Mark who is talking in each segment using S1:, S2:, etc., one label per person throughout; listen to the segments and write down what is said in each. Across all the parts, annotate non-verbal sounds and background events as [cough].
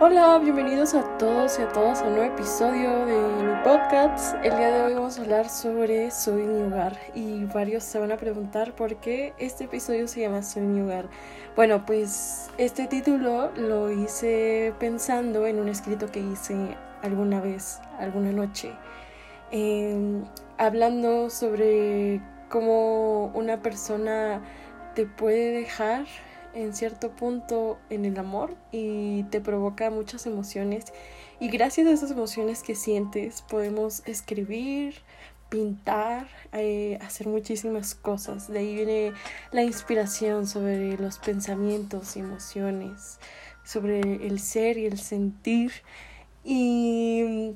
S1: Hola, bienvenidos a todos y a todas a un nuevo episodio de mi podcast. El día de hoy vamos a hablar sobre Soy mi hogar y varios se van a preguntar por qué este episodio se llama Soy mi hogar. Bueno, pues este título lo hice pensando en un escrito que hice alguna vez, alguna noche, em, hablando sobre cómo una persona te puede dejar en cierto punto en el amor y te provoca muchas emociones y gracias a esas emociones que sientes podemos escribir, pintar, eh, hacer muchísimas cosas. De ahí viene la inspiración sobre los pensamientos emociones, sobre el ser y el sentir. Y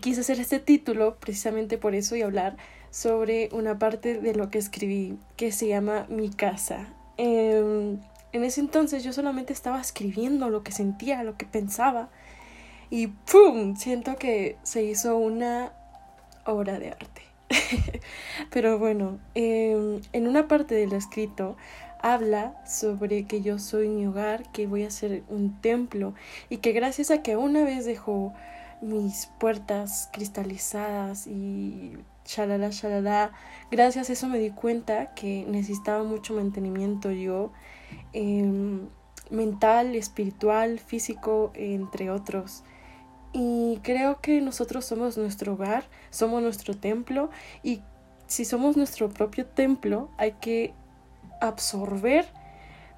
S1: quise hacer este título precisamente por eso y hablar sobre una parte de lo que escribí que se llama Mi casa. Em, en ese entonces yo solamente estaba escribiendo lo que sentía, lo que pensaba. Y ¡pum! Siento que se hizo una obra de arte. [laughs] Pero bueno, em, en una parte del escrito habla sobre que yo soy mi hogar, que voy a ser un templo y que gracias a que una vez dejó mis puertas cristalizadas y shalala, shalala, gracias a eso me di cuenta que necesitaba mucho mantenimiento yo Em, mental, espiritual, físico, entre otros. Y creo que nosotros somos nuestro hogar, somos nuestro templo y si somos nuestro propio templo hay que absorber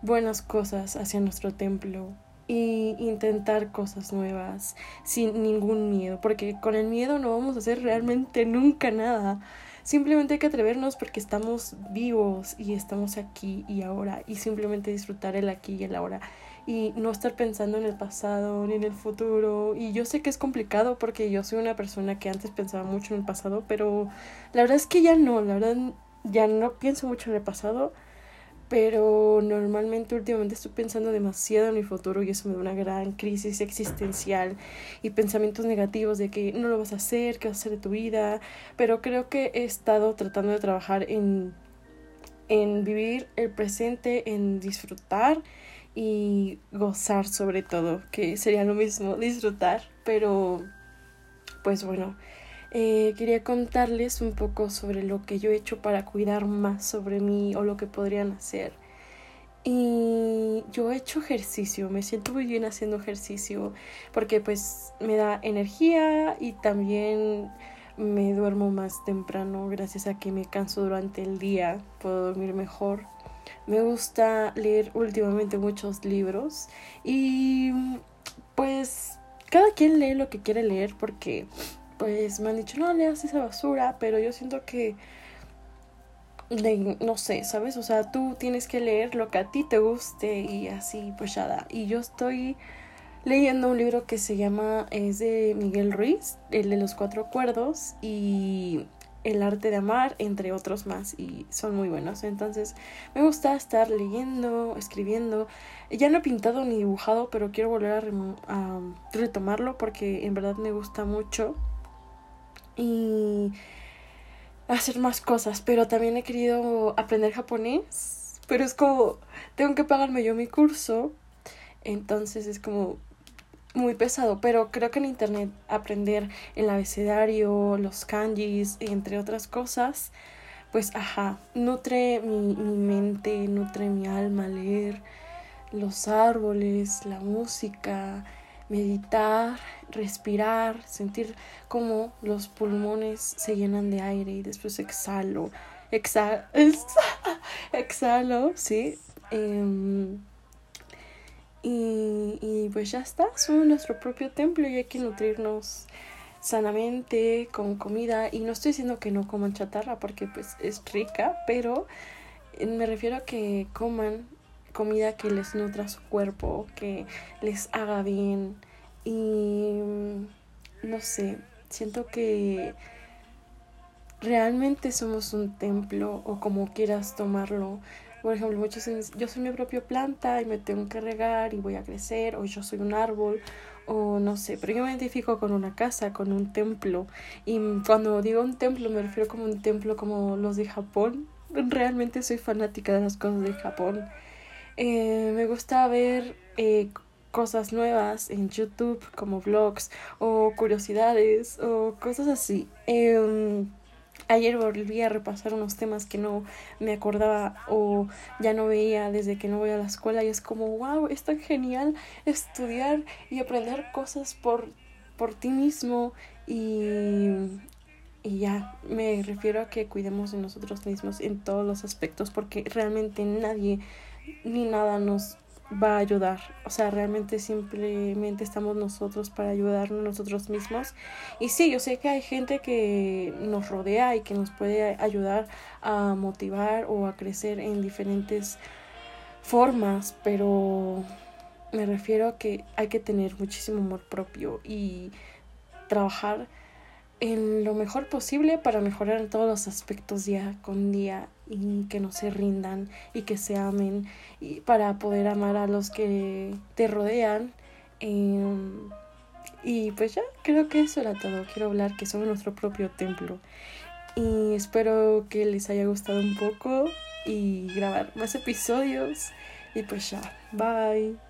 S1: buenas cosas hacia nuestro templo y intentar cosas nuevas sin ningún miedo, porque con el miedo no vamos a hacer realmente nunca nada. Simplemente hay que atrevernos porque estamos vivos y estamos aquí y ahora y simplemente disfrutar el aquí y el ahora y no estar pensando en el pasado ni en el futuro. Y yo sé que es complicado porque yo soy una persona que antes pensaba mucho en el pasado, pero la verdad es que ya no, la verdad ya no pienso mucho en el pasado pero normalmente últimamente estoy pensando demasiado en mi futuro y eso me da una gran crisis existencial y pensamientos negativos de que no lo vas a hacer, qué vas a hacer de tu vida, pero creo que he estado tratando de trabajar en, en vivir el presente, en disfrutar y gozar sobre todo, que sería lo mismo, disfrutar, pero pues bueno, eh, quería contarles un poco sobre lo que yo he hecho para cuidar más sobre mí o lo que podrían hacer. Y yo he hecho ejercicio, me siento muy bien haciendo ejercicio porque pues me da energía y también me duermo más temprano gracias a que me canso durante el día, puedo dormir mejor. Me gusta leer últimamente muchos libros y pues cada quien lee lo que quiere leer porque pues me han dicho, no leas esa basura, pero yo siento que, no sé, ¿sabes? O sea, tú tienes que leer lo que a ti te guste y así, pues ya da. Y yo estoy leyendo un libro que se llama, es de Miguel Ruiz, el de los cuatro acuerdos y el arte de amar, entre otros más, y son muy buenos. Entonces, me gusta estar leyendo, escribiendo. Ya no he pintado ni dibujado, pero quiero volver a retomarlo porque en verdad me gusta mucho y hacer más cosas, pero también he querido aprender japonés, pero es como, tengo que pagarme yo mi curso, entonces es como muy pesado, pero creo que en internet aprender el abecedario, los kanjis, entre otras cosas, pues ajá, nutre mi, mi mente, nutre mi alma leer los árboles, la música, meditar, respirar, sentir cómo los pulmones se llenan de aire y después exhalo, exhalo, [laughs] exhalo, sí. Em, y, y pues ya está, somos nuestro propio templo y hay que nutrirnos sanamente con comida y no estoy diciendo que no coman chatarra porque pues es rica, pero me refiero a que coman comida que les nutra su cuerpo, que les haga bien. Y no sé, siento que realmente somos un templo o como quieras tomarlo. Por ejemplo, muchos dicen, yo soy mi propia planta y me tengo que regar y voy a crecer, o yo soy un árbol, o no sé, pero yo me identifico con una casa, con un templo. Y cuando digo un templo me refiero como un templo como los de Japón. Realmente soy fanática de las cosas de Japón. Eh, me gusta ver eh, cosas nuevas en YouTube como vlogs o curiosidades o cosas así. Em, ayer volví a repasar unos temas que no me acordaba o ya no veía desde que no voy a la escuela y es como, wow, es tan genial estudiar y aprender cosas por, por ti mismo y, y ya, me refiero a que cuidemos de nosotros mismos en todos los aspectos porque realmente nadie ni nada nos va a ayudar. O sea, realmente simplemente estamos nosotros para ayudarnos nosotros mismos. Y sí, yo sé que hay gente que nos rodea y que nos puede ayudar a motivar o a crecer en diferentes formas, pero me refiero a que hay que tener muchísimo amor propio y trabajar en lo mejor posible para mejorar todos los aspectos día con día y que no se rindan y que se amen y para poder amar a los que te rodean. Em, y pues ya, creo que eso era todo. Quiero hablar que somos nuestro propio templo. Y espero que les haya gustado un poco y grabar más episodios. Y pues ya, bye.